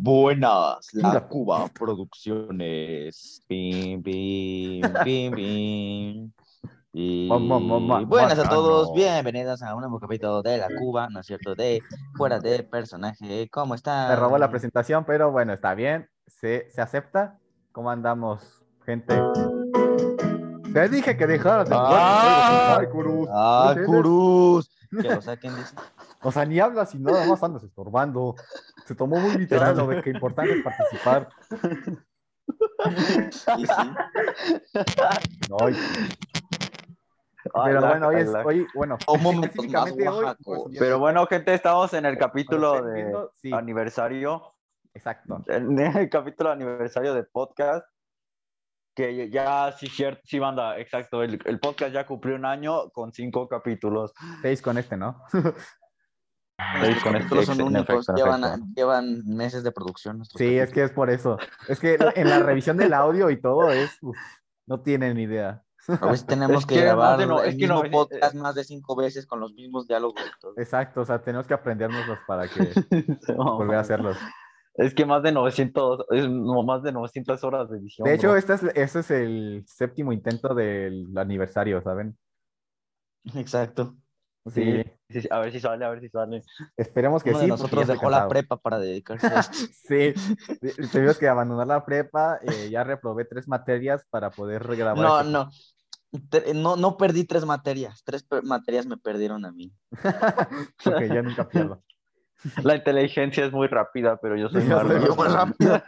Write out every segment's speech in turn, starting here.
Buenas, la Cuba Producciones. Pim, pim, pim. Y buenas a todos, bienvenidos a un nuevo capítulo de la Cuba, ¿no es cierto? De Fuera de Personaje, ¿cómo están? Me robó la presentación, pero bueno, está bien. Se, se acepta. ¿Cómo andamos, gente? Te dije que dejaras de. Ah. Ay, Curus. ¡Ah. Curus! Que lo saquen. O sea, ni hablas y nada más andas estorbando. Se tomó muy literal lo de que importante es participar. Sí, sí. Ay, pero bueno, hoy es, hoy, bueno, específicamente hoy, pues, Pero bueno, gente, estamos en el capítulo de viendo, sí. aniversario, exacto. en el capítulo de aniversario de podcast, que ya sí, cierto, sí, banda, exacto, el, el podcast ya cumplió un año con cinco capítulos. Seis con este, ¿no? Con Estos este, son únicos, llevan, efecto. llevan meses de producción. Sí, es que es por eso. Es que en la revisión del audio y todo es, uf, no tienen idea. A veces tenemos Es que, que grabar no- el es que mismo no- podcast más de cinco veces con los mismos diálogos. Exacto, o sea, tenemos que aprendérnoslos para que volver a hacerlos. Es que más de 900, es no, más de 900 horas de edición. De hecho, este es, este es el séptimo intento del aniversario, ¿saben? Exacto. Sí, Sí, a ver si sale, a ver si sale. esperemos que Uno sí. de nosotros dejó la prepa para dedicarse a esto. Sí, tuvimos que abandonar la prepa, eh, ya reprobé tres materias para poder regrabar. No, este- no. No, no perdí tres materias. Tres per- materias me perdieron a mí. Porque ya nunca pierdo. La inteligencia es muy rápida, pero yo soy Yo más soy Yo más rápido.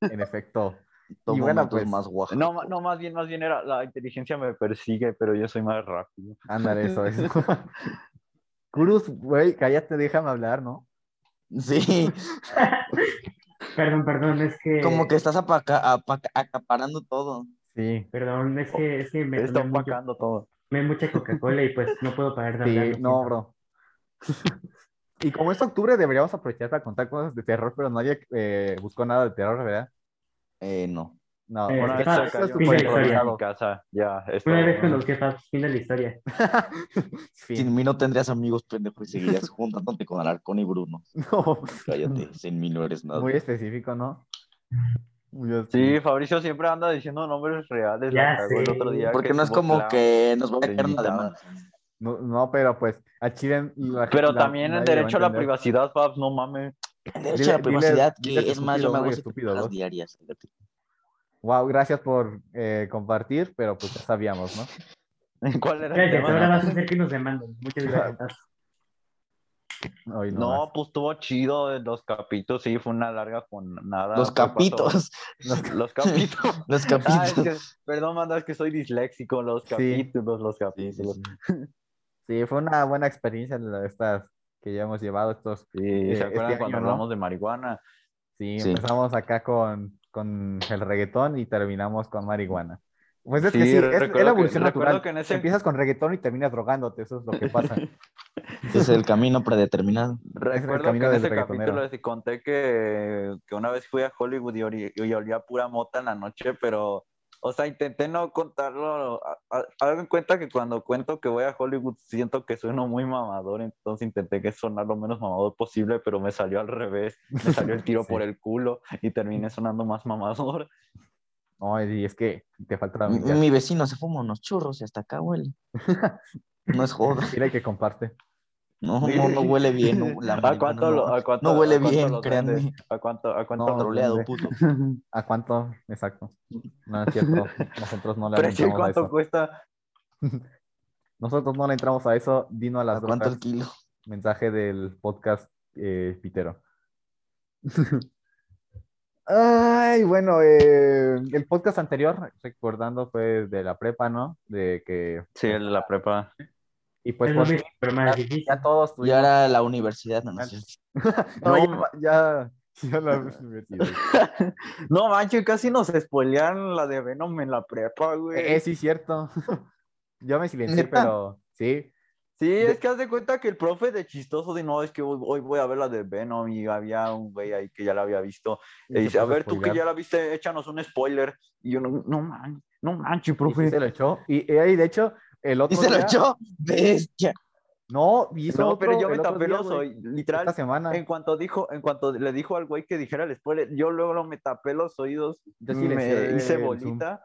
En efecto. Tomo bueno, momentos pues, más oaxacos. No, no, más bien, más bien era la inteligencia me persigue, pero yo soy más rápido. Ándale, eso, eso. Kurus, güey, cállate, déjame hablar, ¿no? Sí, Perdón, perdón, es que. como que estás apaca- apaca- acaparando todo. Sí, Perdón, es que, es que me Está mucho- opacando todo. tomé mucha Coca-Cola y pues no puedo parar de hablar. sí, no, siento. bro. Y como es octubre, deberíamos aprovechar para contar cosas de terror, pero nadie eh, buscó nada de terror, ¿verdad? Eh, no. No, Eh, Una vez ah, fin de la historia. casa, ya. es Una vez con los jefas, fin de la historia. Sin mí no tendrías amigos, pendejo, y seguirías juntándote con Alarcón y Bruno. No, Cállate, sin mí no eres nada. muy específico, ¿no? Sí, Fabricio siempre anda diciendo nombres reales. Ya la cagó el sé. otro día Porque que no es como que nos va a una invitada. demanda. No, no, pero pues a Chile. la- Pero la- también el derecho a la entender. privacidad, Fabs, no mames. El derecho Dile- a la privacidad, dile- dile que es más, yo estúpido, me hago estúpido, ¿no? diarias. fíjate. Wow, gracias por eh, compartir, pero pues ya sabíamos, ¿no? ¿Cuál era el Gracias, tema? ahora vas a hacer que nos demanden. Muchas gracias. Hoy no. Pues estuvo chido en los capítulos, sí, fue una larga con nada. Los capitos. Los, los capítulos. Los Ah, es capitos. que- perdón, manda, es que soy disléxico, los Sí. capítulos, los Sí, capítulos. sí. Sí, fue una buena experiencia la de estas que ya hemos llevado estos. Sí, Eh, ¿se acuerdan este cuando año, ¿no? hablamos de marihuana? Sí, Sí. empezamos acá con, con el reggaetón y terminamos con marihuana. Pues es Sí, que sí, es, es la que- evolución recuerdo natural. que en ese- Empiezas con reggaetón y terminas drogándote, eso es lo que pasa. Es el camino predeterminado. Recuerdo que camino en del ese capítulo les conté que, que una vez fui a Hollywood y, y olía pura mota en la noche, pero, o sea, intenté no contarlo. Hagan cuenta que cuando cuento que voy a Hollywood siento que sueno muy mamador, entonces intenté que sonar lo menos mamador posible, pero me salió al revés. Me salió el tiro Sí. por el culo y terminé sonando más mamador. No, y es que te falta la Mi, mi vecino se fuma unos churros y hasta acá huele. No es joda. Mira que comparte. No, no, no huele bien. la ¿A cuánto, no, a cuánto- no huele a cuánto bien, créanme. ¿A cuánto? ¿A cuánto No, Troleado. ¿A cuánto? Exacto. No es cierto. Nosotros no le Precio, entramos a ¿cuánto eso. cuesta? Nosotros no le entramos a eso. Dino a las ¿A cuánto el kilo? Mensaje del podcast eh, Pitero. Ay, bueno, eh, el podcast anterior, recordando, fue de la prepa, ¿no? De que. Sí, el de la prepa. Y pues por mismo, pero más difícil. ya todos Y tuvimos- ahora la universidad, no, no. No, ya, ya, ya la metido. No manches, casi nos spoilearon la de Venom en la prepa, güey. Eh, sí, cierto. Yo me silencié, pero sí. Sí, es que haz de cuenta que el profe de chistoso de no, es que hoy, hoy voy a ver la de Venom y había un güey ahí que ya la había visto. Y dice, a ver, tú que ya la viste, échanos un spoiler. Y yo, no, no man, no manches, Y sí profe. se lo echó. Y, y ahí, de hecho, el Y otro se lo día- echó. Bestia. No, hizo No, otro pero yo me tapé los oídos, literal. Esta semana. En cuanto dijo, en cuanto le dijo al güey que dijera el spoiler, yo luego me tapé los oídos, Yo sí me hice bolita.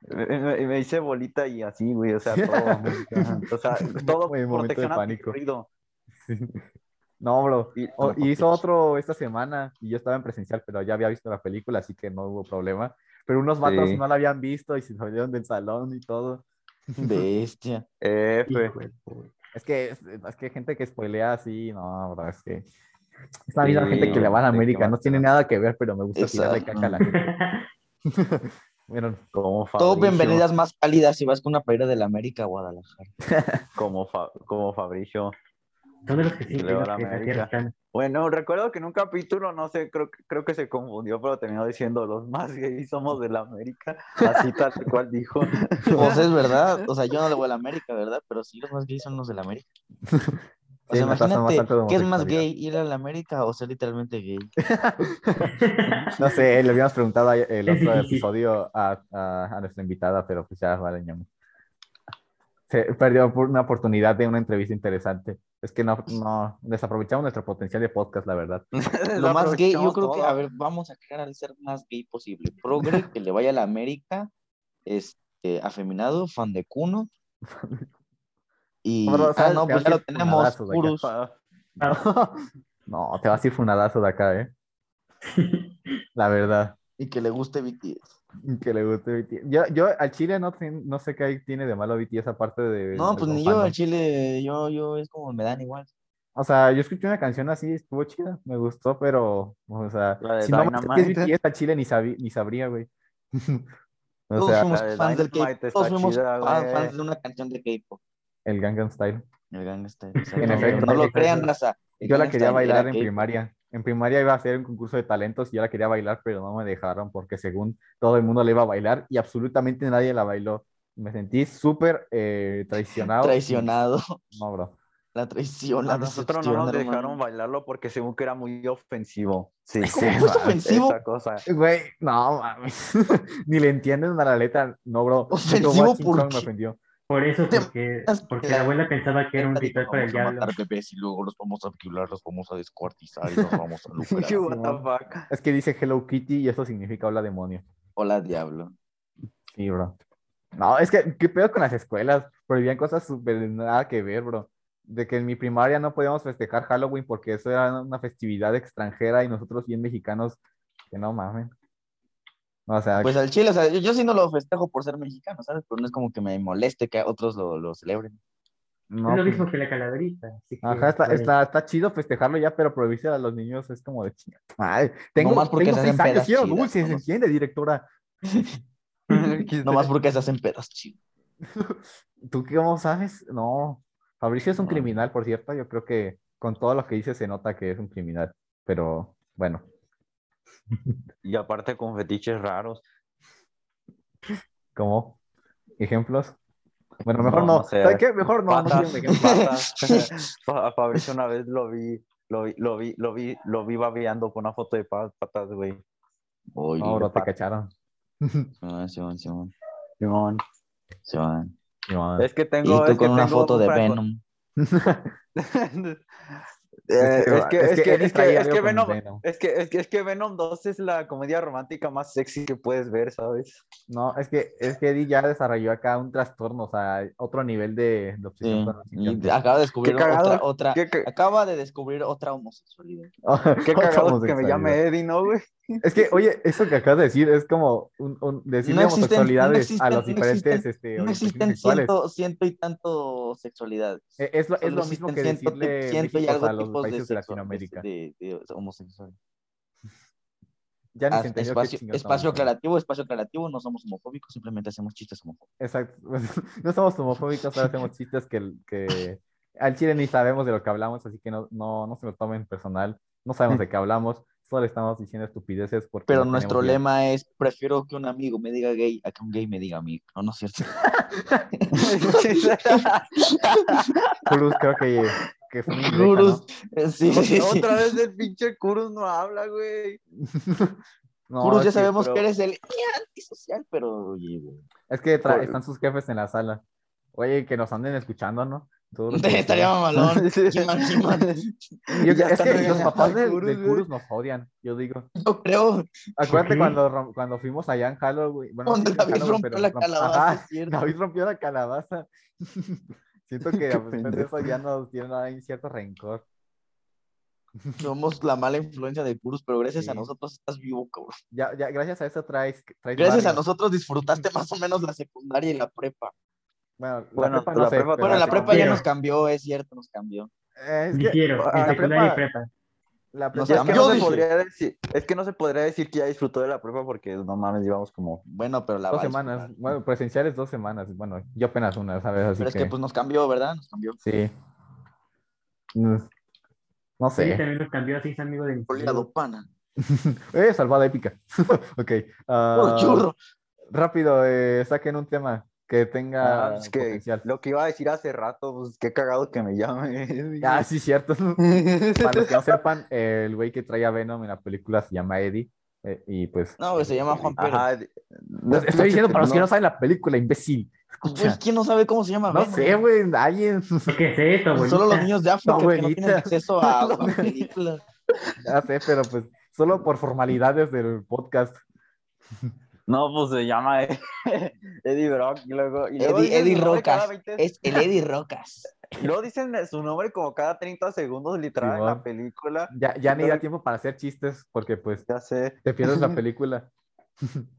Me, me- me hice bolita y así, güey, o sea, todo, o sea, todo momento de protección pánico. Sí. No, bro. Y- O- hizo otro esta semana y yo estaba en presencial, pero ya había visto la película, así que no hubo problema. Pero unos vatos Sí. no la habían visto y se salieron del salón y todo. Bestia. F. De. Es que es, es que hay gente que spoilea así, no, bro, es que es la misma Sí, gente que le va a la América, no tiene nada que ver, pero me gusta tirarle caca a la gente. Bueno, Como Todo bienvenidas más cálidas si vas con una playera del América a Guadalajara. Como, Fa- como Fabricio. Son de los que sí Y luego creen la que la América. tierra es plana. Bueno, recuerdo que en un capítulo, no sé, creo, que- creo que se confundió, pero terminó diciendo, los más gays somos de la América. Así tal cual dijo. Pues es verdad, o sea, yo no le voy a la América, ¿verdad? Pero sí, los más gays son los de la América. O Sí, sea, más imagínate, ¿qué es más gay? ¿Ir a la América o ser literalmente gay? no sé, le habíamos preguntado el otro episodio a, a, a nuestra invitada, pero pues ya vale, ñamo. Se perdió por una oportunidad de una entrevista interesante. Es que no, no desaprovechamos nuestro potencial de podcast, la verdad. Lo más gay, yo creo que, a ver, vamos a crear al ser más gay posible. Progre, que le vaya a la América, este, afeminado, fan de Cuno. Y, ah, no, Te pues ya a lo tenemos, no, te vas a ir funadazo de acá, ¿eh? La verdad. Y que le guste BTS. Que le guste BTS. Yo, yo al Chile no, no sé qué tiene de malo BTS aparte de... No, de pues ni yo, al Chile, yo, yo, es como me dan igual. O sea, yo escuché una canción así, estuvo chida, me gustó, pero, o sea, si no me. BTS al Chile ni, sabí- ni sabría, güey. o Todos sea, de fans del K-pop, todos fuimos chida, fan- güey. fans de una canción de K-pop. el Gangnam Style. El Gangsta. En efecto. No lo crean, raza. Yo la Gangnam quería Style bailar en K-pop. primaria. En primaria iba a hacer un concurso de talentos y yo la quería bailar, pero no me dejaron porque según todo el mundo la iba a bailar y absolutamente nadie la bailó. Me sentí súper eh, traicionado. Traicionado. No, bro. La traición, la A nosotros no nos dejaron hermano. bailarlo porque según que era muy ofensivo. Sí, ¿Cómo Sí, va, ofensivo? esa cosa. Güey, no, mames. Ni le entienden a la letra. No, bro. Ofensivo, ¿por qué? me ofendió. Por eso, porque, porque la- la abuela pensaba que era un ritual para el vamos a diablo. matar bebés y luego los vamos a violar, los vamos a descuartizar y los vamos a lucrar. Es que dice Hello Kitty y eso significa hola demonio. Hola, diablo. Sí, bro. No, es que, ¿qué pedo con las escuelas? Prohibían cosas súper nada que ver, bro. De que en mi primaria no podíamos festejar Halloween porque eso era una festividad extranjera y nosotros bien mexicanos, que no mamen. O sea, Pues al chile, o sea, yo, yo sí no lo festejo por ser mexicano, ¿sabes? Pero no es como que me moleste que otros lo, lo celebren. no, es lo pues, mismo que la calaverita. así que, Ajá, está, pues, está, está chido festejarlo ya, pero prohibirse a los niños es como de chinga. Ay, tengo, Nomás porque tengo se seis hacen años, pedas quiero chidas, dulces, ¿no? ¿entiende, directora? Nomás porque se hacen pedas chido. ¿Tú qué cómo sabes? No. Fabricio es un No. criminal, por cierto. Yo creo que con todo lo que dice se nota que es un criminal. Pero bueno. Y aparte con fetiches raros. ¿Cómo? ¿Ejemplos? Bueno, mejor no. No, no sé. ¿Sabes qué? Mejor no. no Patas, ejemplos. patas. A Fabricio una vez lo vi, lo vi, lo vi, lo vi, lo vi babeando con una foto de pa- patas, güey. Oye, No, bro, te cacharon. Simón, Simón, Simón, Simón. Simón. No, Es que Y tengo. tú es que con una foto de Venom. Es que, es que Venom, Venom. es que, es que, es que Venom 2 es la comedia romántica más sexy que puedes ver, ¿sabes? no, es que, es que Eddie ya desarrolló acá un trastorno, o sea, otro nivel de, de obsesión Sí. Y acaba de descubrir Qué otra, otra, Qué, ca- acaba de descubrir otra homosexualidad. qué cagado que me llame Eddie, ¿no, güey? Es que, oye, eso que acabas de decir es como un, un- decirle No existen- homosexualidades no a existen- los diferentes este, No orientaciones existen ciento, ciento y tanto sexualidades. Eh, Es lo, es lo mismo que ciento- decirle ciento y algo a los tipos países de sexo- Latinoamérica. de- de- homosexuales. Ya ni se espacio, espacio aclarativo, espacio aclarativo, no somos homofóbicos, simplemente hacemos chistes homofóbicos. Exacto. No somos homofóbicos, solo hacemos chistes que, que al chile ni sabemos de lo que hablamos, así que no, no, no se lo tomen personal. No sabemos de qué hablamos, solo estamos diciendo estupideces porque Pero no nuestro lema es, prefiero que un amigo me diga gay a que un gay me diga amigo. No, no es cierto. Cruz creo que, que fue directa, Kurus, sí, sí, sí. Otra vez el pinche Kurus no habla, güey. ¿no? Kurus, No, ya que- sabemos pero- que eres el antisocial, pero oye, güey. Es que Por- están sus jefes en la sala. Oye, que nos anden escuchando, ¿no? Estaría mamalón. Yo- Ya es están que los papás del, Kurus, güey. Kurus nos odian, yo digo. Yo creo. Acuérdate cuando, cuando fuimos allá en Halloween. Bueno, Cuando David Halloween, rompió pero la calabaza, Ajá. David rompió la calabaza. Siento que después de pendejo. eso ya nos tienen ahí cierto rencor. Somos la mala influencia de Kurus, pero gracias a nosotros estás vivo, cabrón. Ya, ya, gracias a eso traes. traes Gracias a nosotros disfrutaste más o menos la secundaria y la prepa. Bueno, la Bueno, prepa no la sé, prepa- Bueno, la sí. prepa ya Quiero. nos cambió, es cierto, nos cambió. Eh, es que ah, en la prepa- prepa. la Nos prepa Es que cambió, no se podría decir, es que no se podría decir que ya disfrutó de la prepa porque no mames, llevamos como Bueno, pero la dos semanas. Bueno, presenciales dos semanas. Bueno, yo apenas una, ¿sabes? Así Pero es que, que pues nos cambió, ¿verdad? Nos cambió. sí. No Sí, sé. también nos cambió así, es amigo de mi Oleado pana. Eh, salvada épica. ok. Puro churro. rápido, eh, saquen un tema que tenga Ah, es que potencial. lo que iba a decir hace rato, pues qué cagado que me llame. Ah, sí, cierto. Para los que no sepan, el güey que trae a Venom en la película se llama Eddie. eh, y pues. No, güey, se llama Juan Pérez. Ajá, Pues, Estoy diciendo para los que no saben la película, imbécil. Escucha. ¿quién no sabe cómo se llama? No Venom? sé, güey, alguien. ¿Qué es esto, güey? Solo los niños de África que no tienen acceso a a películas. Ya sé, pero pues solo por formalidades del podcast. No, pues se llama Eddie Brock y luego, y luego Eddie, Eddie Rocas. 20 Es el Eddie Rocas. luego dicen su nombre como cada 30 segundos literal en la película. Ya, ya ni da tiempo para hacer chistes porque pues Ya sé. te pierdes la película.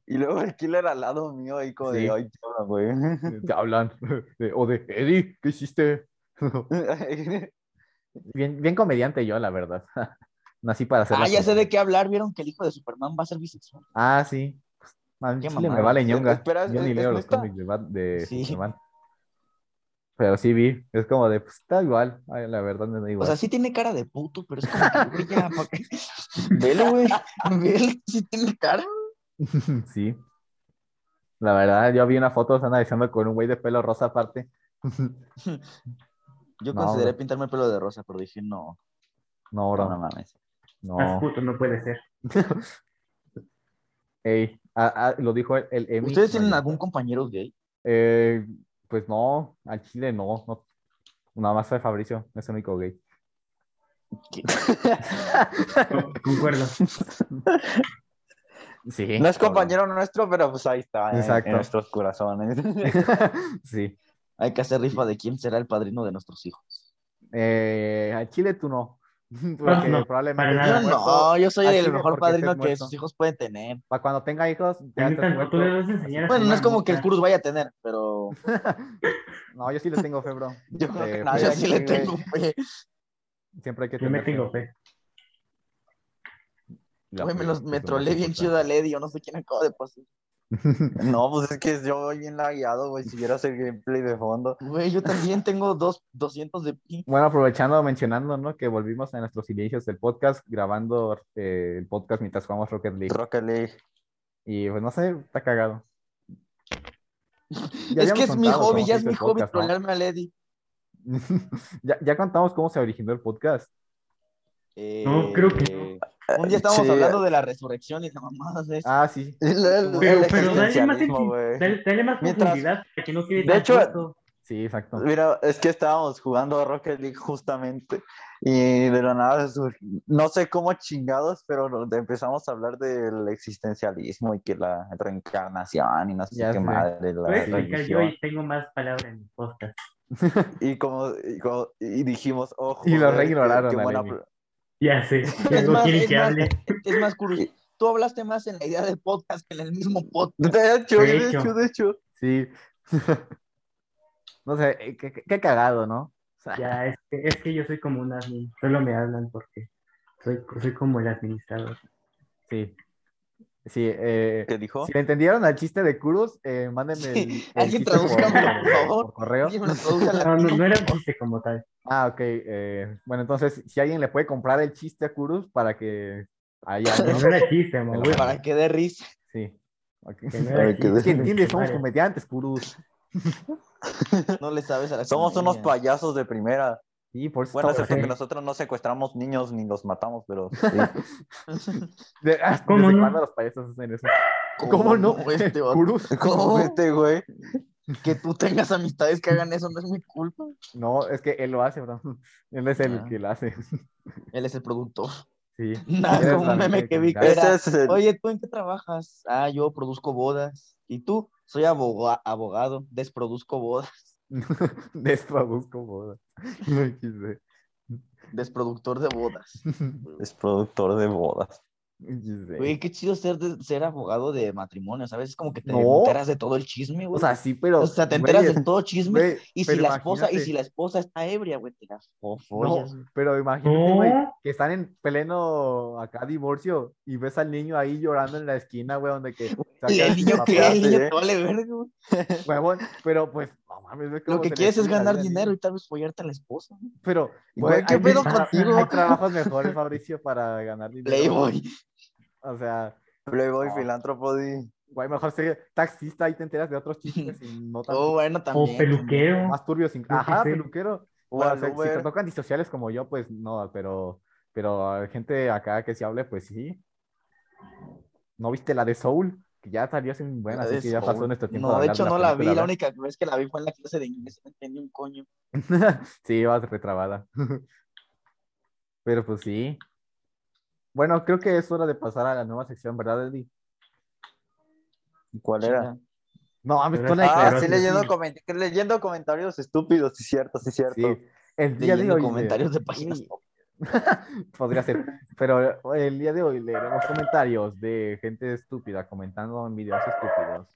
Y luego el killer al lado mío ahí como Sí. de, ay, chava, güey. Te hablan. de- o de Eddie, ¿qué hiciste? Bien, bien comediante yo, la verdad. Nací para hacer Ah, ya sé de qué hablar. ¿Vieron que el hijo de Superman va a ser bisexual? Ah, sí. Man, Qué chile me vale ñonga. Espera, Yo ni ¿es- leo los cómics de, de Sí. Superman. Pero sí vi. Es como de, pues está igual. Ay, la verdad me da O igual. sea, sí tiene cara de puto, pero es como que, güey. Velo, güey. Velo, sí tiene cara. sí. La verdad, yo vi una foto están analizando con un güey de pelo rosa aparte. Yo No, consideré bro. pintarme el pelo de rosa, pero dije no. No, No, bro. no mames. No. Puto no puede ser. Ey, ah, ah, lo dijo el, el Emi. ¿Ustedes tienen No, algún compañero gay? Eh, pues no, al chile no, no. Nada más soy Fabricio, es el único gay. Concuerdo. Sí. No es compañero nuestro, pero pues ahí está, en- Exacto. en nuestros corazones. sí. Hay que hacer rifa de quién será el padrino de nuestros hijos. Eh, al chile tú no. Porque no, probablemente para Yo no, soy el mejor padrino que sus hijos pueden tener. Para cuando tenga hijos, ya no, muerto. le vas a enseñar a Bueno, no es como que el. Curus vaya a tener, pero No, yo sí le tengo fe, bro. Yo creo que Eh, nadie yo fe, sí le tengo fe. Siempre hay que Yo me tener fe. tengo fe. Güey, me, fe los, me trolé bien chido a Lady, yo no sé quién acaba de pasar. No, pues es que yo voy bien lagueado, güey. Si quiero hacer gameplay de fondo. Güey, yo también tengo dos, 200 de pi. Bueno, aprovechando, mencionando, ¿no? Que volvimos a nuestros inicios del podcast, grabando eh, el podcast mientras jugamos Rocket League. Rocket League. Y pues no sé, está cagado. Ya Es que es mi hobby, ya es mi hobby podcast, ¿no? trolearme a Lady. ya, ya contamos cómo se originó el podcast. No, creo que Un día estábamos Sí. hablando de la resurrección y la mamada de eso. Ah, sí. El, el- Pero, el pero dale más, dale, dale más Mientras- profundidad para que no quede De hecho. Sí, exacto. Mira, es que estábamos jugando Rocket League justamente y de la nada, no sé cómo chingados, pero empezamos a hablar del existencialismo y que la reencarnación y no sé Ya qué sé. madre, la a yo religión. y tengo más palabras en mi podcast. Y como, y, como- y dijimos, oh, Y lo joder, reignoraron Ya sé. ¿Qué Es más, quieren es que más, hable? Es más, Curus, tú hablaste más en la idea del podcast que en el mismo podcast. De hecho, De de hecho. de hecho. Sí. no sé, eh, qué, qué- qué cagado, ¿no? O sea, Ya, es que, es que yo soy como un admin. Solo me hablan porque soy, soy como el administrador. sí. Sí, eh, ¿Qué dijo? si le entendieron al chiste de Kurus, eh, mándenme el, el Alguien chiste por, favor. por correo. No, no, no era un chiste como tal. Ah, ok. eh, bueno, entonces, si alguien le puede comprar el chiste a Kurus para que haya... No, no era chiste, amor. Para que dé risa. Sí. ok. Que no era entiendes, somos comediantes, Kurus. No le sabes a la Somos unos payasos de primera. Sí, por eso Bueno, excepto que nosotros no secuestramos niños ni los matamos, pero sí. De- ah, ¿Cómo ¿Desde no? cuándo los payasos hacen eso? ¿Cómo no? Este. ¿Cómo este güey? Que tú tengas amistades que hagan eso no es mi culpa. No, es que él lo hace, bro. Él es el Ah. que lo hace. Él es el productor. Sí. Nada, como un meme que vi que era, Ese es el- Oye, ¿tú en qué trabajas? Ah, yo produzco bodas. ¿Y tú? Soy aboga- abogado, desproduzco bodas. Desproduzco bodas. No quise. Desproductor de bodas. Es productor de bodas. Güey, qué chido ser, de- ser abogado de matrimonio, ¿sabes? Es como que te No. enteras de todo el chisme, güey. O sea, sí, pero. O sea, te enteras güey, de todo chisme. güey, y si la esposa, y si la esposa está ebria, güey, te la fo- No, pero imagínate, güey, que están en pleno acá divorcio y ves al niño ahí llorando en la esquina, güey, donde que ¿Y el niño qué? El niño te vale verga, güey. huevón, pero pues, no mames, Lo que quieres es ganar dinero y tal vez follarte a la esposa. güey. Pero, Güey, ¿qué pedo contigo? Hay trabajos mejores, Fabricio, para ganar dinero. Playboy. O sea, Playboy, No. filántropo, di. güey, mejor ser taxista y te enteras de otros chismes y no tan Oh, bueno, O también. peluquero. más turbios. sin- Ajá, peluquero. O Bueno, o sea, si te tocan disociales como yo, pues no, pero, pero gente acá que se hable, pues sí. ¿No viste la de Soul? Que ya salió hace un buen, así de que ya pasó Soul. nuestro tiempo. No, de hablar hecho no la vi. La única vez que la vi fue en la clase de inglés. No entendí un coño. Sí, ibas retrabada. Pero pues sí. Bueno, creo que es hora de pasar a la nueva sección, ¿verdad, Eddie? ¿Cuál era? No, mames, Pero tú la Ah, Claro, sí, leyendo, sí. coment- leyendo comentarios estúpidos, sí, cierto, sí, cierto. Sí, el día de Leyendo hoy. comentarios le- de páginas Sí. Podría ser. Pero el día de hoy leeremos comentarios de gente estúpida comentando en videos estúpidos.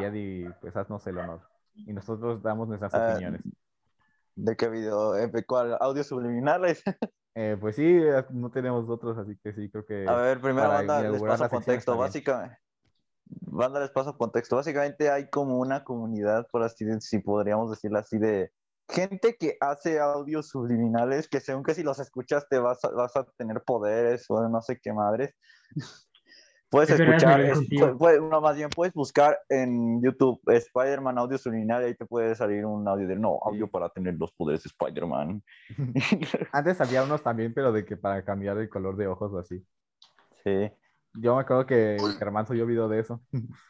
Y Eddie, pues haznos el honor. Y nosotros damos nuestras Ah, opiniones. ¿De qué video? Eh, ¿Cuál? ¿Audios subliminales? Eh, pues sí, no tenemos otros, así que sí, creo que. A ver, primero banda, les paso contexto. Básicamente, banda, les paso contexto. Básicamente hay como una comunidad, por así si podríamos decirlo así, de gente que hace audios subliminales que según que si los escuchas te vas a, vas a tener poderes o no sé qué madres. Puedes Es escuchar, es- puede- no, más bien puedes buscar en YouTube Spider-Man audio subliminal y ahí te puede salir un audio de no, audio Sí. para tener los poderes de Spider-Man. Antes había unos también, pero de que para cambiar el color de ojos o así. Sí. Yo me acuerdo que Germán subió video de eso.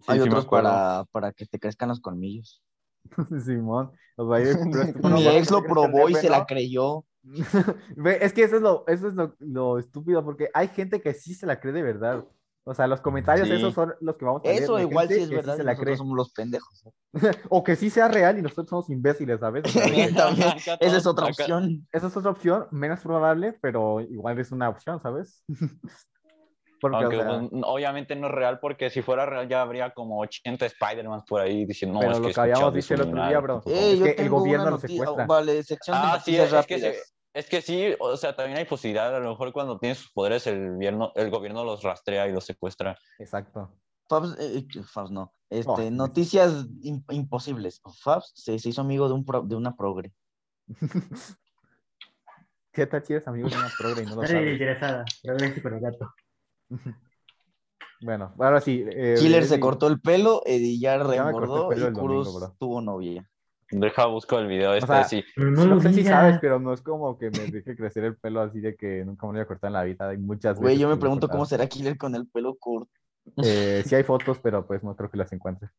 Sí, Hay sí otros para, para que te crezcan los colmillos. Simón. O sea, Mi ex lo probó y se la creyó. Es que eso es lo, eso es lo, lo estúpido, porque hay gente que sí se la cree de verdad. O sea, los comentarios Sí. esos son los que vamos a leer. Eso igual sí es verdad. se y la nosotros cree. somos los pendejos. O que sí sea real y nosotros somos imbéciles, ¿sabes? O sea, También, Esa es otra acá- opción. esa es otra opción, menos probable, pero igual es una opción, ¿sabes? Porque, Aunque o sea, pues, obviamente no es real, porque si fuera real ya habría como 80 Spider-Man por ahí diciendo, no, pero es lo que que habíamos escuché dicho el otro día, bro. por favor". Eh, es yo que el gobierno noticia- secuestra. Vale, sección de Ah, sí, es, es que, se- es que sí, o sea, también hay posibilidad, a lo mejor cuando tienen sus poderes el gobierno, el gobierno los rastrea y los secuestra. Exacto. Fabs, eh, eh, Fabs no. Este, Oh, sí. noticias im- imposibles. Fabs se, se hizo amigo de, un pro- de una progre. ¿Qué tal si eres amigo de una progre y no lo sabes? interesada. Pero gato. Bueno, ahora sí. eh, Killer se cortó el pelo, Edillar reengordó y domingo, bro. tuvo novia. Deja, busco el video este, sea, sí. No, No lo sé si sabes, pero no es como que me deje crecer el pelo así de que nunca me lo voy a cortar en la vida. Hay muchas Güey, veces yo me pregunto cómo será Killer con el pelo corto. Eh, sí hay fotos, pero pues no creo que las encuentre.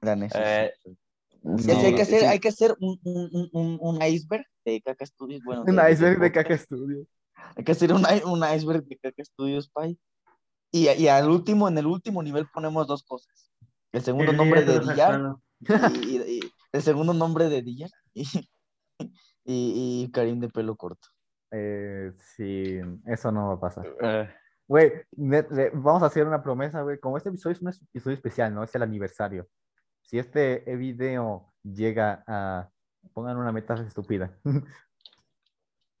La neta, Eh, sí. no, Sí, sí, hay que hacer, sí. hay que hacer un, un, un- un, iceberg de Caca Studios. Bueno, Un de- iceberg de caca estudio. Hay que hacer un iceberg de Caca Studios, Pai. Y, y al último, en el último nivel ponemos dos cosas. El segundo El nombre de Dillar y, y- y- el segundo nombre de Dillar y, y, y Karim de pelo corto. Eh, sí, eso no va a pasar. Güey, le- vamos a hacer una promesa, güey. Como este episodio es un episodio especial, ¿no? Es el aniversario. Si este video llega a... Pongan una meta estúpida.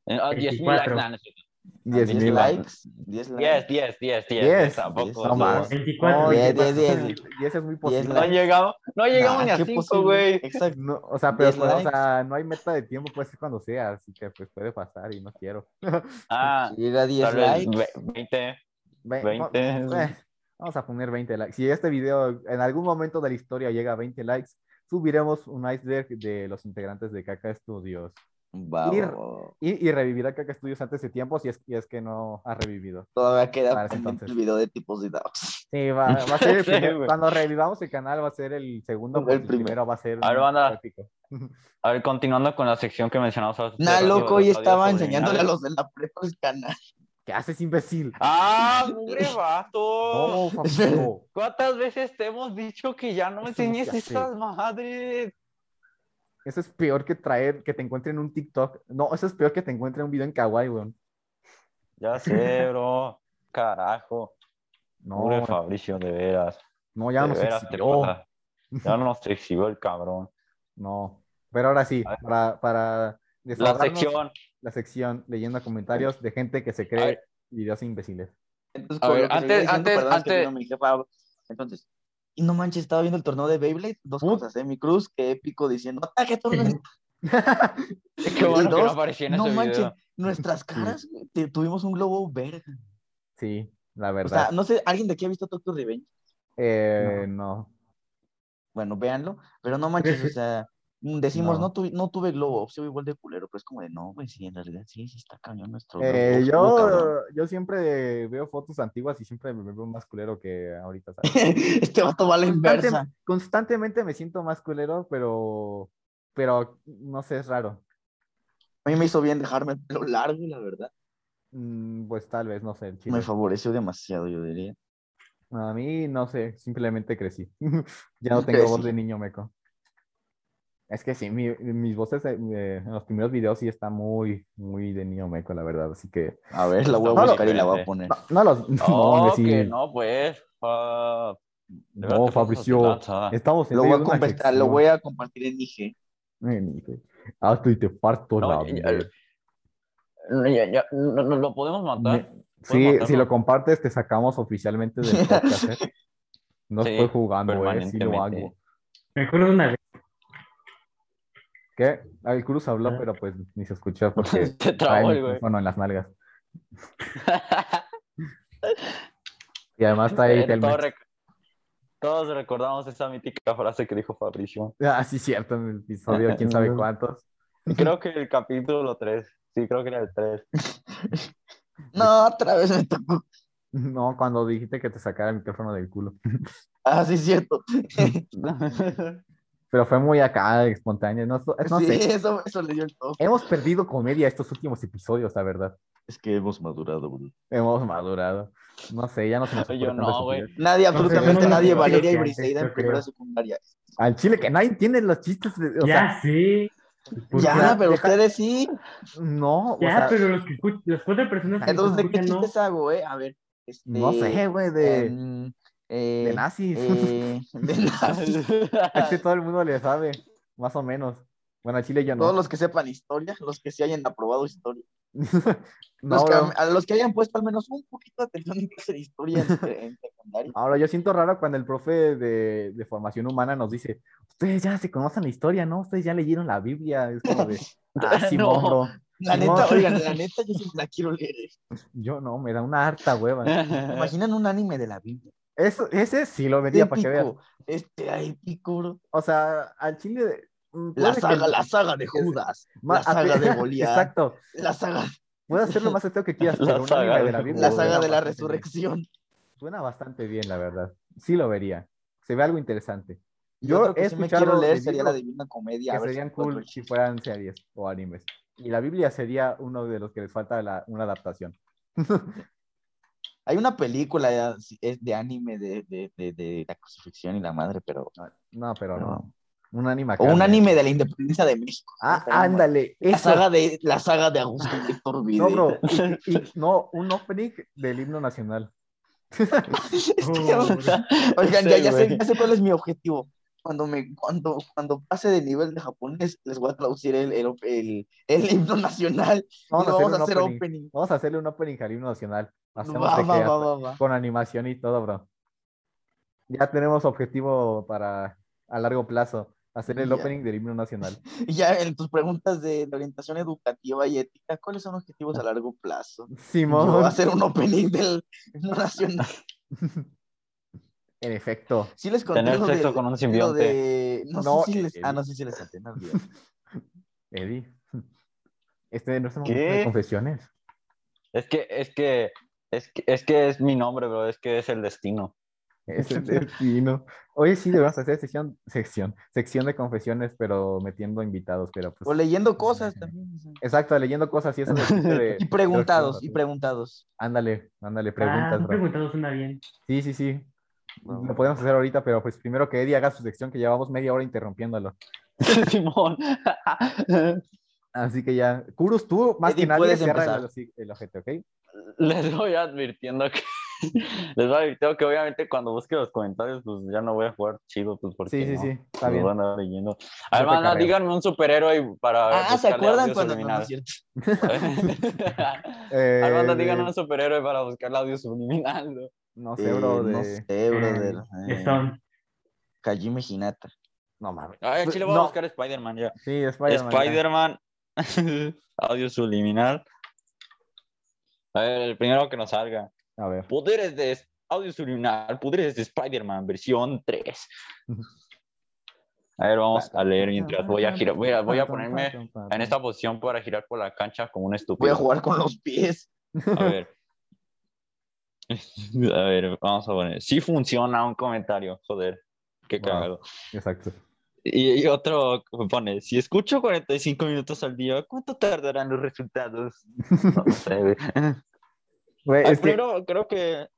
eh, ah, 10 mil likes, 24. Nah, no es cierto. 10 10 mil likes. 10 likes. 10, 10, 10, 10, 10, tampoco. No más. 24. No, Diez, 10, diez, 10, diez. 10 es muy posible. No llegamos, no llegamos Nah, ni a qué 5, posible. güey. Exacto. No, o sea, pero 10 pues, o sea, no hay meta de tiempo, puede ser cuando sea, así que pues puede pasar y no quiero. Ah, llega a 10 tal vez likes. ve- 20, Ve- 20. eh, vamos a poner 20 likes. Si este video en algún momento de la historia llega a 20 likes, subiremos un iceberg de los integrantes de Caca Studios. Va, Ir- va, va, va. Y, y revivir a Caca Studios antes de tiempo si es, si es que no ha revivido. Todavía queda el video de tipos de dogs. Sí, va, va a ser el primer- güey. cuando revivamos el canal va a ser el segundo, El el primero. va a ser A ver, banda. A ver, continuando con la sección que mencionamos hace Nah, loco, hoy estaba enseñándole a los de la prepa el canal. ¿Qué haces, imbécil? ¡Ah, mugre vato! No. ¿Cuántas veces te hemos dicho que ya no enseñes esas madres? Eso es peor que traer, que te encuentren un TikTok. No, eso es peor que te encuentren un video en Kawaii, weón. Ya sé, bro. Carajo. No, Mugre Fabricio, de veras. no, ya de no se exhibió. Ya nos exhibió el cabrón. No. Pero ahora sí, para, para La sección. la sección leyendo comentarios de gente que se cree videos imbéciles. Entonces, A ver, antes- diciendo, antes- perdón, es que antes- vino mi jefa. Entonces, y no manches, estaba viendo el torneo de Beyblade, dos cosas, ¿eh? Mi cruz, que épico, diciendo, ataque a todos los Qué bueno que no dos, en No ese manches, video. nuestras caras, te- tuvimos un globo verga. Sí, la O verdad. sea, no sé, ¿alguien de aquí ha visto Tokyo Revenge? Eh, no. Bueno, véanlo, pero no manches, o sea, decimos, No. no, tuve, no tuve globo, soy igual de culero, pero es como de, no, güey, sí, en realidad sí, sí está cañón nuestro. Eh, yo, yo siempre veo fotos antiguas y siempre me veo más culero que ahorita, ¿sabes? este vato va a la Constante- inversa. constantemente me siento más culero, pero, pero no sé, es raro. A mí me hizo bien dejarme el pelo largo, la verdad. Mm, pues tal vez, no sé, el chile. Me favoreció demasiado, yo diría. A mí, no sé, simplemente crecí. ya no tengo voz de niño meco. Es que sí, mi- mis voces eh, eh, en los primeros videos sí está muy, muy de niño meco, la verdad. Así que. A ver, la voy a No, buscar y la voy a poner. No, no los. No, hombre, sí. que no, pues. ah, verdad No, Fabricio. Estamos en Lo voy, a lo voy a compartir en IG. Ven, hijo. Hazlo y te parto No, la ya- ya- ya, no, no, lo podemos matar. Me- ¿Puedes Sí, si matarlo? lo compartes, te sacamos oficialmente del podcast. ¿eh? No Sí, estoy jugando, eh, sí lo hago. Me acuerdo una vez. ¿Qué? Ah, El Cruz habló, Ah. pero pues ni se escuchó porque trabó el micrófono en las nalgas. Y además trae Eh, el todos, rec- todos recordamos esa mítica frase que dijo Fabricio. Ah, sí, cierto, en el episodio, quién sabe cuántos. Creo que el capítulo 3. Sí, creo que era el 3. No, otra vez me tocó. No, cuando dijiste que te sacara el micrófono del culo. Ah, sí, cierto. Pero fue muy acá, espontáneo. No, no sí, sé. eso, eso le dio el toque. Hemos perdido comedia estos últimos episodios, la verdad. Es que hemos madurado, bro. Hemos madurado. No sé, ya no se nos Yo no, güey. Nadie, absolutamente no, nadie, no, Valeria y Briseida en primera secundaria. Al chile, que nadie entiende los chistes. de- o ya, sea, sí. Pues Ya, ya, pero deja- ustedes sí. no, o Ya, sea, pero los que escuchan, las cuatro personas que Entonces, ¿de qué no. chistes hago, eh? A ver. Este, no sé, güey, de, em, eh, de nazis. eh, de nazis. Casi todo el mundo le sabe, más o menos. Bueno, al chile yo no. Todos los que sepan historia, los que sí hayan aprobado historia. no, Los que, a los que hayan puesto al menos un poquito de atención en clase de historia en, en secundaria. Ahora, yo siento raro cuando el profe de, de formación humana nos dice, ustedes ya se conocen la historia, ¿no? Ustedes ya leyeron la Biblia. Es como de, ah, Simón, No. bro. La neta, oigan, la neta, yo siempre la quiero leer. Yo no, me da una harta hueva. Imaginan un anime de la Biblia. Eso, ese sí lo vendía para que veas. Este épico, bro. O sea, al chile... mm, La puede que- saga, la saga de Judas, Ma- la saga a- de Goliat, Exacto. la saga, Puede hacer lo más feo que quieras, La pero un saga anime de la Biblia la suena saga de la bastante bien. resurrección. Suena bastante bien, la verdad. Sí lo vería. Se ve algo interesante. Yo que he sí me escuchado quiero leer sería la Divina Comedia. a que ver si serían encuentro cool si fueran series o animes. Y la Biblia sería uno de los que les falta la- una adaptación. Hay una película de anime de, de, de, de la crucifixión y la madre, pero No, pero no. no. Un anime O un anime de la independencia de México. Ah, no, ándale. La Eso. saga de, la saga de Augusto Víctor. No, bro. y- y- no, un opening del himno nacional. Oigan, ya, ya, sé, güey. ya sé cuál es mi objetivo. Cuando, me, cuando, cuando pase de nivel de japonés, les voy a traducir el, el, el, el himno nacional. Vamos, a, hacer vamos a hacer opening. opening. Vamos a hacerle un opening al himno nacional. Va, va, va, con animación y todo, bro. Ya tenemos objetivo para a largo plazo. Hacer el Ya. opening del himno nacional. Ya en tus preguntas de, de orientación educativa y ética, ¿cuáles son los objetivos a largo plazo? Yo Simón. voy a hacer un opening del himno nacional. En efecto. Sí les conté Tener lo sexo del- con un simbionte. de- No, No, sé si les... Ah, no sé si les conté, no. Eddie. Este no es el ¿Qué? momento de confesiones. Es que, es que, es que, es que es mi nombre, bro, es que es el destino. Es el destino. Oye, sí, debemos hacer sección, sección, sección de confesiones, pero metiendo invitados, pero pues. O leyendo cosas también. Exacto, leyendo cosas y eso de- Y de preguntados, los y preguntados. Ándale, ándale, Ah, preguntas, un bro. preguntado suena bien. Sí, sí, sí. Lo podemos hacer ahorita, pero pues primero que Eddie haga su sección, que llevamos media hora interrumpiéndolo. Simón. Así que ya, Kurus, tú más Eddie, que nadie puedes cierra empezar. el, el ojete, ¿ok? Les voy advirtiendo que les voy advirtiendo que obviamente cuando busque los comentarios, pues ya no voy a jugar chido, pues porque Sí, sí, no, sí, está los bien. van a leyendo. A ver, Siempre banda, carreo. díganme un superhéroe para. Ah, ¿se acuerdan cuando no, no es cierto? Eh, Armando, díganos un superhéroe para buscar el audio subliminal. ¿No? Sé, bro, Eh, de... No sé, brother. Eh, Eh, Stone. Kajime Hinata. No mames. Ay, aquí le voy No. a buscar Spider-Man ya. Sí, Spider-Man. Spider-Man, audio subliminal. A ver, el primero que nos salga. A ver. Poderes de audio subliminal, poderes de Spider-Man, versión 3. A ver, vamos a leer mientras voy a girar. Voy a, voy a ponerme en esta posición para girar por la cancha como un Voy estúpido. a jugar con los pies. A ver. A ver, vamos a poner. Sí funciona un comentario, joder. Qué Wow. cagado. Exacto. Y, y otro pone, si escucho 45 minutos al día, ¿cuánto tardarán los resultados? No sé, güey. Güey, Ay, es que... primero, creo que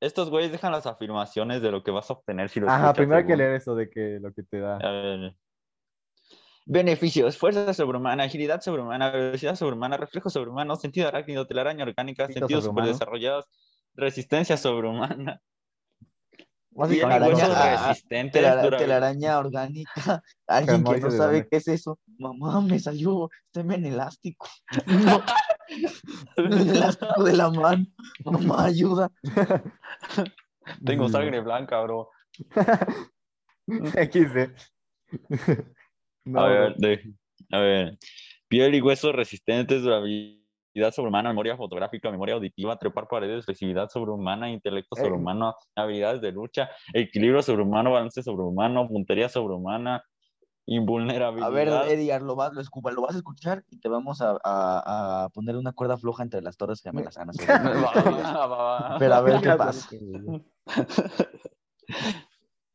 estos güeyes dejan las afirmaciones de lo que vas a obtener si lo Ajá, escuchas, primero hay que leer eso de que lo que te da. A ver. Beneficios, fuerza sobrehumana, agilidad sobrehumana, velocidad sobrehumana, reflejo sobrehumano, sentido arácnido, telaraña orgánica, sentidos superdesarrollados, resistencia sobrehumana, y Araña, huesos ah, resistentes, Telara- dura- telaraña orgánica. Alguien que no ¿de sabe qué es eso. Mamá, me salió semen elástico. No. El elástico de la mano. Mamá, ayuda. Tengo Sí, sangre blanca, bro. XD. No, a ver, de- a ver. Piel y huesos resistentes, durabilidad sobrehumana, memoria fotográfica, memoria auditiva, trepar paredes, flexibilidad sobrehumana, intelecto Eh. sobrehumano, habilidades de lucha, equilibrio sobrehumano, balance sobrehumano, puntería sobrehumana, A invulnerabilidad. ver, Eddie, lo vas, lo, escupa- lo vas a escuchar y te vamos a, a- a poner una cuerda floja entre las torres gemelas. Ah, va, va. Pero a ver qué pasa.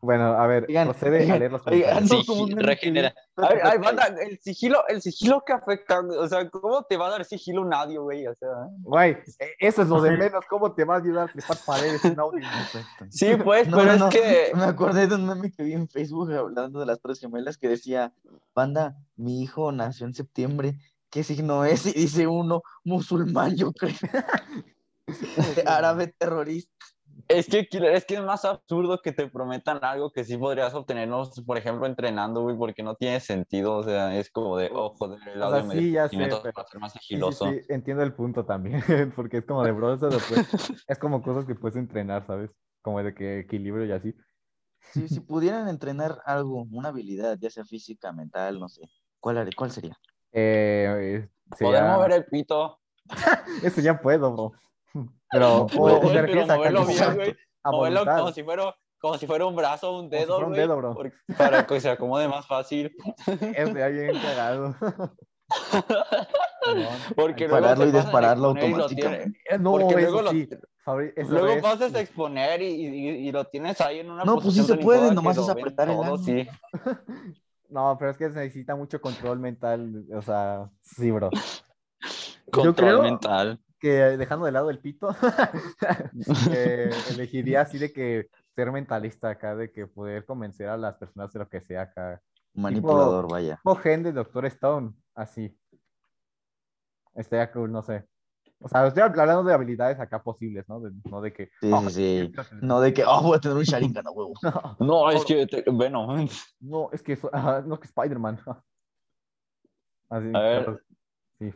Bueno, a ver, Oigan, procede a oigan, leer los oigan, comentarios. no, un regenera. A ver, ay, banda, el sigilo, el sigilo que afecta, o sea, ¿cómo te va a dar sigilo un audio, güey? O sea, Güey, e- eso es lo de menos. ¿Cómo te va a ayudar a trepar paredes en audio? Sí, pues, No, pero no, no, es que, Me acordé de un meme que vi en Facebook hablando de las Torres Gemelas que decía, Panda, mi hijo nació en septiembre, ¿qué signo es? Y dice uno, musulmán, yo creo. Árabe terrorista. Es que, es que es más absurdo que te prometan algo que sí podrías obtener, no, por ejemplo, entrenando, güey, porque no tiene sentido, o sea, es como de, oh, joder, el O audio sea, me sí, ya sé, conocimientos pero- para ser más Sí, sí, sigiloso. sí, entiendo el punto también, porque es como de bro, puedes- es como cosas que puedes entrenar, ¿sabes? Como de que equilibrio y así. Si, si pudieran entrenar algo, una habilidad, ya sea física, mental, no sé, ¿cuál, cuál sería? Eh, Poder sería- mover el pito. Eso ya puedo, bro. Pero, o, Güey, o te pero refieres a moverlo bien, calidad, güey. a Moverlo voluntad. como si fuera, como si fuera un brazo o un si dedo, fuera un dedo, bro. por- para que se acomode más fácil. Es de alguien cagado. Porque Ay, luego Pararlo y dispararlo automáticamente. Eh, No, Porque luego lo- sí. Fabri- Luego es- pasas a exponer y, y- y lo tienes ahí en una No, pues sí se puede, nomás es apretar el todo, sí. No, pero es que se necesita mucho control mental. O sea, sí, bro. Control creo- mental. Que dejando de lado el pito, eh, elegiría así de que ser mentalista acá, de que poder convencer a las personas de lo que sea acá. Manipulador, vaya. Tipo gen de Doctor Stone, así. Estaría cool, no sé. O sea, estoy hablando de habilidades acá posibles, ¿no? De- no de que. Sí, "Ah, sí, sí. No de que, oh, voy a tener un Sharingan a huevo. No, No, es que, te- bueno, no, es que, ajá, no, que Spider-Man. Así, A ver. sí.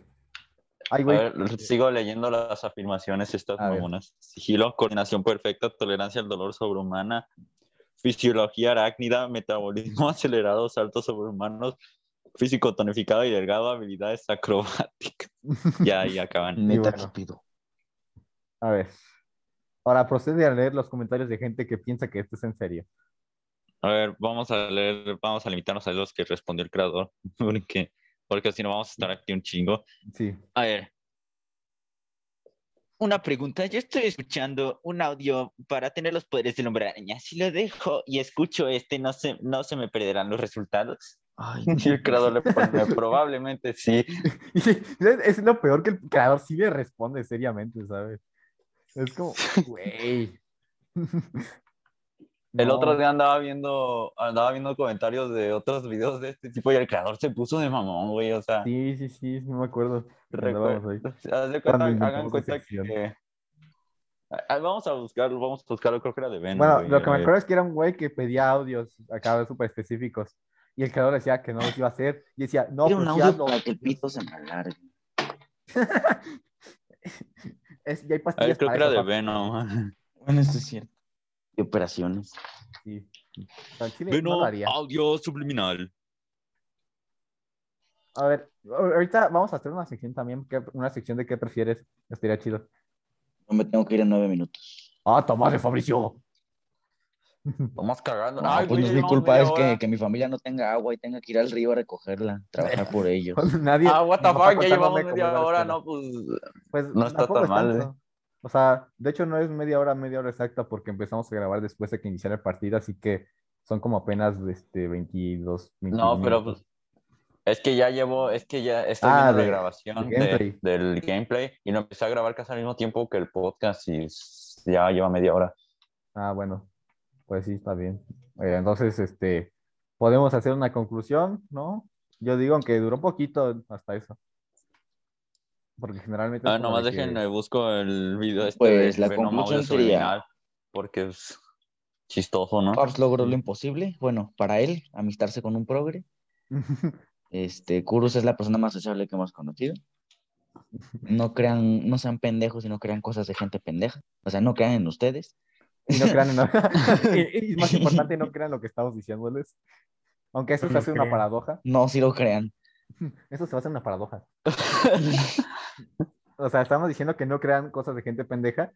Ay, a güey. ver, sigo leyendo las afirmaciones estas A ver. mamonas. Sigilo, coordinación perfecta, tolerancia al dolor sobrehumana, fisiología arácnida, metabolismo acelerado, saltos sobrehumanos, físico tonificado y delgado, habilidades acrobáticas. Ya ahí acaban. Meta bueno. Cupido. A ver. Ahora procede a leer los comentarios de gente que piensa que esto es en serio. A ver, vamos a leer, vamos a limitarnos a los que respondió el creador, porque porque si no vamos a estar aquí un chingo. Sí. A ver. Una pregunta, yo estoy escuchando un audio para tener los poderes del hombre araña. Si lo dejo y escucho este, no se, no se me perderán los resultados. Ay, el creador le pone, probablemente sí. Es lo peor que el creador sí le responde seriamente, ¿sabes? Es como, güey. El No. otro día andaba viendo, andaba viendo comentarios de otros videos de este tipo y el creador se puso de mamón, güey. O sea, Sí, sí, sí, sí me acuerdo. recuer- Andábamos ahí. haz de Cuando cuenta- hagan cuenta que. Vamos a buscarlo, vamos a buscarlo, creo que era de Ben. Bueno, güey, lo que me acuerdo es que era un güey que pedía audios acá súper específicos. Y el creador decía que no los iba a hacer. Y decía, no, Quiero un pues sí audio para que el pito se me alargue. Es, y hay A pastillas ver, creo que era de eso. Venom. Bueno, esto es cierto. Operaciones. Sí. Al chile no Venom, lo haría. audio subliminal. A ver, ahorita vamos a hacer una sección también, que- una sección de qué prefieres. Estaría chido. No me tengo que ir en nueve minutos. Ah, Tomás de Fabricio. Vamos cagando. No, Ay, pues no es mi culpa, es que, que mi familia no tenga agua y tenga que ir al río a recogerla, trabajar por ellos. Nadie. Ah, what the fuck, ya llevamos media hora, no, pues. Pues No está tan es mal, tanto. ¿eh? O sea, de hecho no es media hora, media hora exacta porque empezamos a grabar después de que iniciara el partido, así que son como apenas este, 22, 21 No, pero minutos. pues. Es que ya llevo, es que ya estoy Ah, viendo de- la grabación de gameplay. de- del gameplay y lo empecé a grabar casi al mismo tiempo que el podcast y ya lleva media hora. Ah, bueno, pues sí, está bien. Eh, entonces, este, podemos hacer una conclusión, ¿no? Yo digo, aunque duró poquito hasta eso. Porque generalmente... Ah, nomás de que- déjenme, busco el video este Pues, de la conclusión sería- porque es chistoso, ¿no? Pars logró lo imposible. Bueno, para él, amistarse con un progre. Este, Kurus es la persona más sociable que hemos conocido. No crean, no sean pendejos y no crean cosas de gente pendeja. O sea, no crean en ustedes. Y no crean en... y, y más importante, no crean lo que estamos diciéndoles. Aunque eso se No hace una crean. paradoja. No, sí lo crean. Eso se hace una paradoja. O sea, estamos diciendo que no crean cosas de gente pendeja,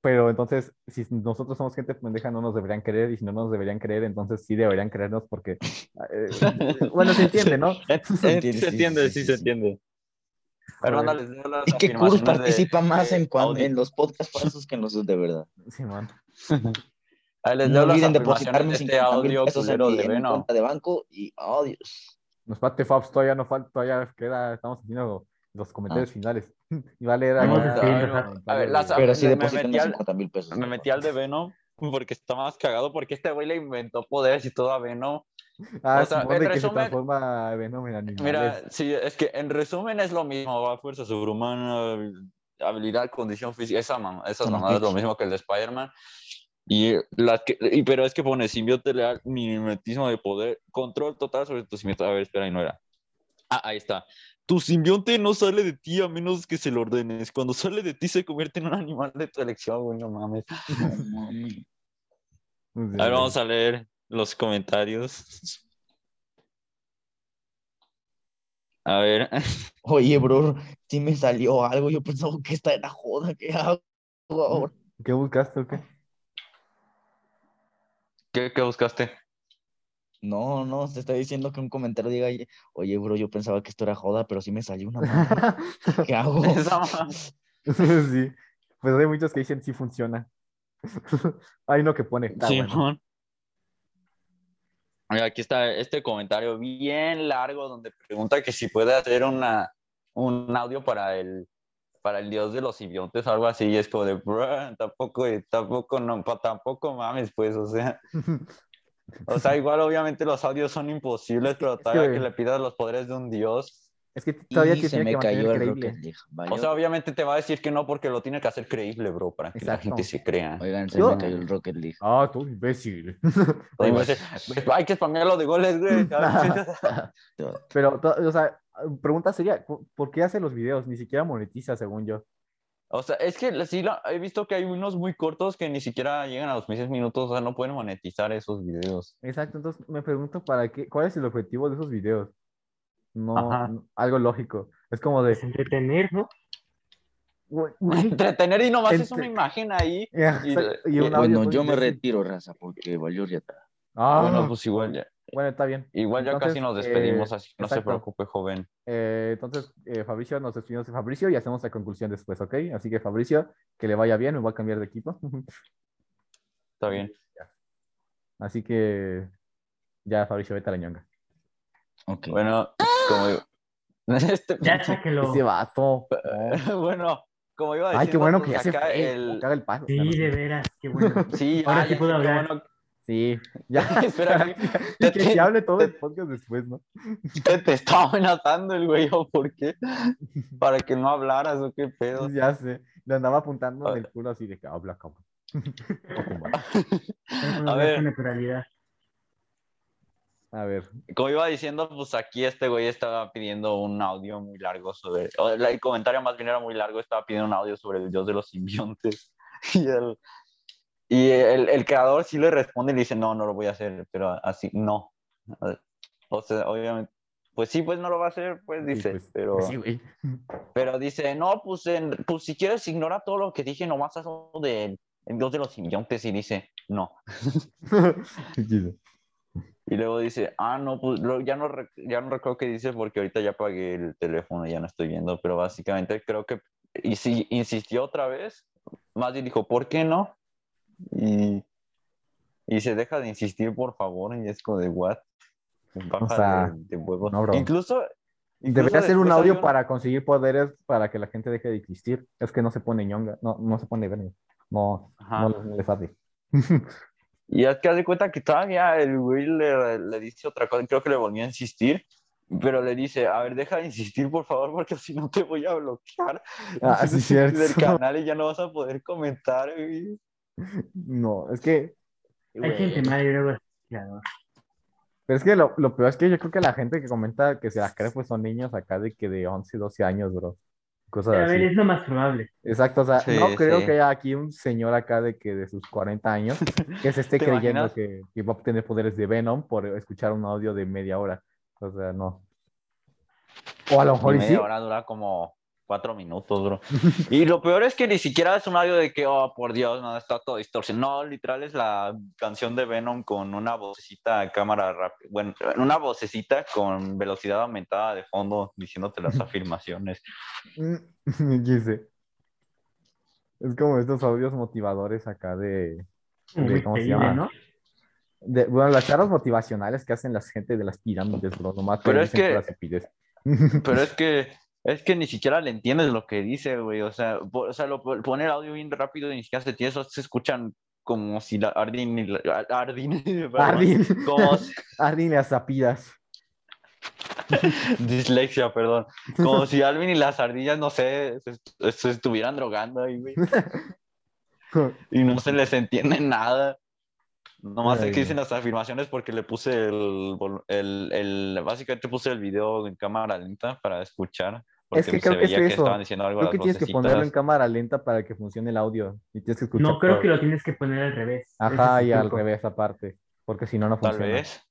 pero entonces, si nosotros somos gente pendeja, no nos deberían creer, y si no nos deberían creer, entonces sí deberían creernos porque, eh, bueno, se entiende, ¿no? Se entiende, se sí, entiende, sí, sí, sí, se sí. entiende. A ver. Hermano, les Es que Kurus afirmaciones de- participa más en, de cuan- audio. en los podcasts falsos que en los de verdad. Simón. Ahí les No olviden depositarme de este 50 mil audio pesos en de en cuenta de banco y, oh Dios. Nos falta Fabs, todavía no falta, todavía queda, estamos haciendo los comentarios finales. Y va a leer Vamos acá a ver, las- Pero sí me depositen metí los al- 50 mil pesos. Me metí al de Venom porque está más cagado porque este güey le inventó poderes y todo a Venom. Ah, o sea, en se resumen- transforma Venom en animales. Mira, sí, es que en resumen es lo mismo, va fuerza sobrehumana, habilidad, condición física, esa mam- esas Son mamadas es lo mismo que el de Spider-Man. Y, las que, y pero es que pone simbionte leal, mimetismo de poder, control total sobre tu simbionte. A ver, espera, ahí no era. Ah, ahí está. Tu simbionte no sale de ti a menos que se lo ordenes. Cuando sale de ti se convierte en un animal de tu elección, güey, no mames. A ver, vamos a leer los comentarios. A ver, Oye, bro, sí me salió algo. Yo pensaba que esta era joda. ¿Qué hago ahora? ¿Qué buscaste o qué? ¿Qué, qué buscaste? No, no, te está diciendo que un comentario diga, oye, bro, yo pensaba que esto era joda, pero sí me salió una madre. ¿Qué hago? Sí, pues hay muchos que dicen sí funciona. Hay uno que pone. Mira, aquí está este comentario bien largo donde pregunta que si puede hacer una, un audio para el, para el dios de los simbiontes o algo así. Y es como de, "Bruh, tampoco, tampoco, no, pa- tampoco mames, pues, o sea. O sea, igual obviamente los audios son imposibles, pero que- todavía que le pidas los poderes de un dios. Es que todavía Y se tiene me que cayó el creíble. Rocket League. O sea, obviamente te va a decir que no porque lo tiene que hacer creíble, bro, para que la Exacto. gente se crea. Oigan, se Yo- me cayó el Rocket League. Ah, tú imbécil. Oye, me dice, Hay que spamearlo de goles, güey. Pero, to- o sea, pregunta sería, ¿por qué hace los videos? Ni siquiera monetiza, según yo. O sea, es que sí lo- he visto que hay unos muy cortos que ni siquiera llegan a los 16 minutos, o sea, no pueden monetizar esos videos. Exacto, entonces me pregunto para qué, cuál es el objetivo de esos videos. No, algo lógico. Es como de, Es entretener, ¿no? Entretener y nomás es una Entre- imagen ahí. y, y- y un audio Bueno, yo me retiro, raza, porque valió riata. Ah, Bueno, pues igual ya. Bueno, está bien. Igual ya Entonces, casi nos despedimos, eh, así que no se preocupe, joven. Eh, entonces, eh, Fabricio, nos despedimos de Fabricio y hacemos la conclusión después, ¿ok? Así que Fabricio, que le vaya bien, me voy a cambiar de equipo. Está bien. Así que ya, Fabricio, vete a la ñonga. Bueno, como este Ya sáquelo. Ese vato. no. bueno, como iba diciendo, Ay, qué bueno que pues, ya se fue. el- que haga el paso. Sí, de veras, qué bueno. Sí, Ahora ah, sí puedo hablar. bueno Sí, ya. Espera, que se hable todo el podcast después, ¿no? te estaba amenazando el güey, ¿o por qué? Para que no hablaras, o qué pedo. Ya sé. Le andaba apuntando en el culo así de que habla, cabrón. A ver. con naturalidad. A ver. Como iba diciendo, pues aquí este güey estaba pidiendo un audio muy largo sobre, el comentario más bien era muy largo, estaba pidiendo un audio sobre el dios de los simbiontes. Y el, y el, el creador sí le responde y le dice, no, no lo voy a hacer, pero así, no. O sea, obviamente, pues sí, pues no lo va a hacer, pues dice, pues, pero, pues sí, pero dice, no, pues, en- pues si quieres ignora todo lo que dije, nomás haz del el dios de los simbiontes y dice, no. Y luego dice, ah, no, pues lo- ya, no ya no recuerdo qué dice porque ahorita ya apagué el teléfono ya no estoy viendo, pero básicamente creo que, y sí, insistió otra vez, más bien dijo, ¿por qué no? Y, y se deja de insistir, por favor, y es como de, ¿what? Baja sea, de, de huevos. no, bro. Incluso... Debería incluso ser un audio hay un- para conseguir poderes para que la gente deje de existir. Es que no se pone ñonga. No, no se pone verga. No, Ajá. no, le- sabe. Y es que haz de cuenta que todavía el güey le, le dice otra cosa, creo que le volvió a insistir, pero le dice, a ver, deja de insistir, por favor, porque si no te voy a bloquear Ah, sí, cierto. del canal y ya no vas a poder comentar, güey. No, es que. Hay gente mala y luego. Pero es que lo, lo peor es que yo creo que la gente que comenta que se las cree, pues son niños acá de que de 11, 12 años, bro. Cosas A ver, así. es lo más probable. Exacto, o sea, Sí, no creo sí. que haya aquí un señor acá de que de sus 40 años que se esté ¿Te creyendo imaginas? que, que va a obtener poderes de Venom por escuchar un audio de media hora. O sea, no. O a lo mejor Y sí. media hora dura como cuatro minutos, bro. Y lo peor es que ni siquiera es un audio de que, oh, por Dios, no, está todo distorsionado. No, literal es la canción de Venom con una vocecita a cámara rápida. Bueno, una vocecita con velocidad aumentada de fondo diciéndote las afirmaciones. Dice. Es como estos audios motivadores acá de, Muy ¿cómo se llama? ¿no? de- Bueno, las charlas motivacionales que hacen la gente de las pirámides, bro. Nomás Pero es que-. Pero es que, es que ni siquiera le entiendes lo que dice, güey. O sea, po- o sea, lo po- pone el audio bien rápido y ni siquiera se tiene, eso se escuchan como si la Ardin, y la- Ardin, Ardin, como si- Ardin las zapidas. dislexia, perdón, como si Alvin y las ardillas, no sé, se, se estuvieran drogando ahí, güey, y no se les entiende nada. Nomás sé que dicen las afirmaciones porque le puse el, el, el, básicamente puse el video en cámara lenta para escuchar, porque Es que se creo que es veía que eso. estaban diciendo algo Creo que tienes que ponerlo en cámara lenta para que funcione el audio. Y tienes que escuchar No, creo todo. que lo tienes que poner al revés. Ajá, y es al revés aparte. Porque si no, no Tal funciona. vez.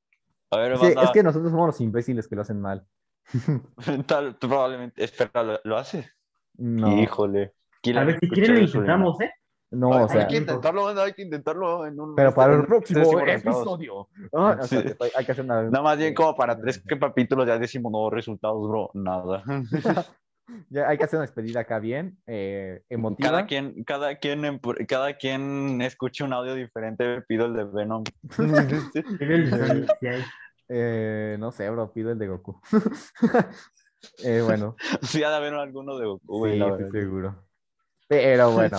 A ver, Sí, es que nosotros somos los imbéciles que lo hacen mal. tal, probablemente, espera, ¿lo, lo hace? No, Híjole. A ver, si quieren lo intentamos, ¿eh? No, Hay, o sea, hay que intentarlo, hay que intentarlo en un... pero para en el próximo episodio. Ah, o sea, Sí. hay- hay que hacer una... Nada más bien como para tres capítulos ya decimos nuevos resultados, bro. Nada. Ya hay que hacer una despedida acá bien, eh, emotiva. Cada quien, cada quien, en- cada quien escuche un audio diferente, pido el de Venom. Eh, no sé, bro, pido el de Goku. Eh, bueno, sí, ha de haber alguno de Goku, sí, la estoy seguro. Pero bueno,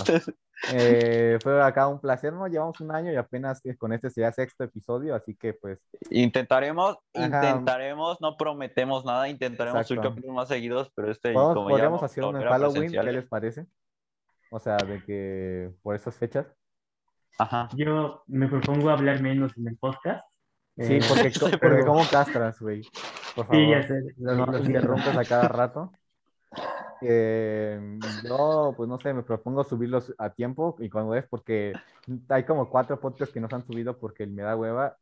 eh, fue acá un placer, ¿no? Llevamos un año y apenas con este sería sexto episodio, así que pues Intentaremos, Ajá. intentaremos, no prometemos nada, intentaremos subir capítulos más seguidos, pero este, Podemos- como podríamos hacer a Halloween, ¿qué les parece? O sea, de que por esas fechas. Ajá. Yo me propongo hablar menos en el podcast. Sí, Eh, porque, Sí, porque como castras, güey. Por favor, Sí, ya sé. no lo- nos lo- interrumpes a cada rato. Eh, yo, pues no sé, me propongo subirlos a tiempo y cuando es porque hay como cuatro podcasts que no se han subido porque me da hueva.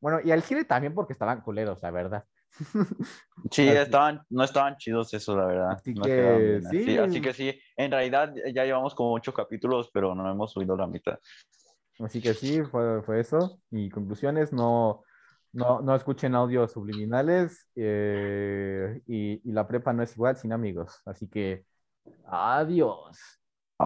Bueno, y al Chile también porque estaban culeros, la verdad. Sí, Así- estaban, no estaban chidos eso, la verdad. Así No que, sí. Así, así que sí, en realidad ya llevamos como ocho capítulos, pero no hemos subido la mitad. Así que sí, fue, fue eso. Y conclusiones, no, No, no escuchen audios subliminales eh, y, y la prepa no es igual sin amigos. Así que, adiós.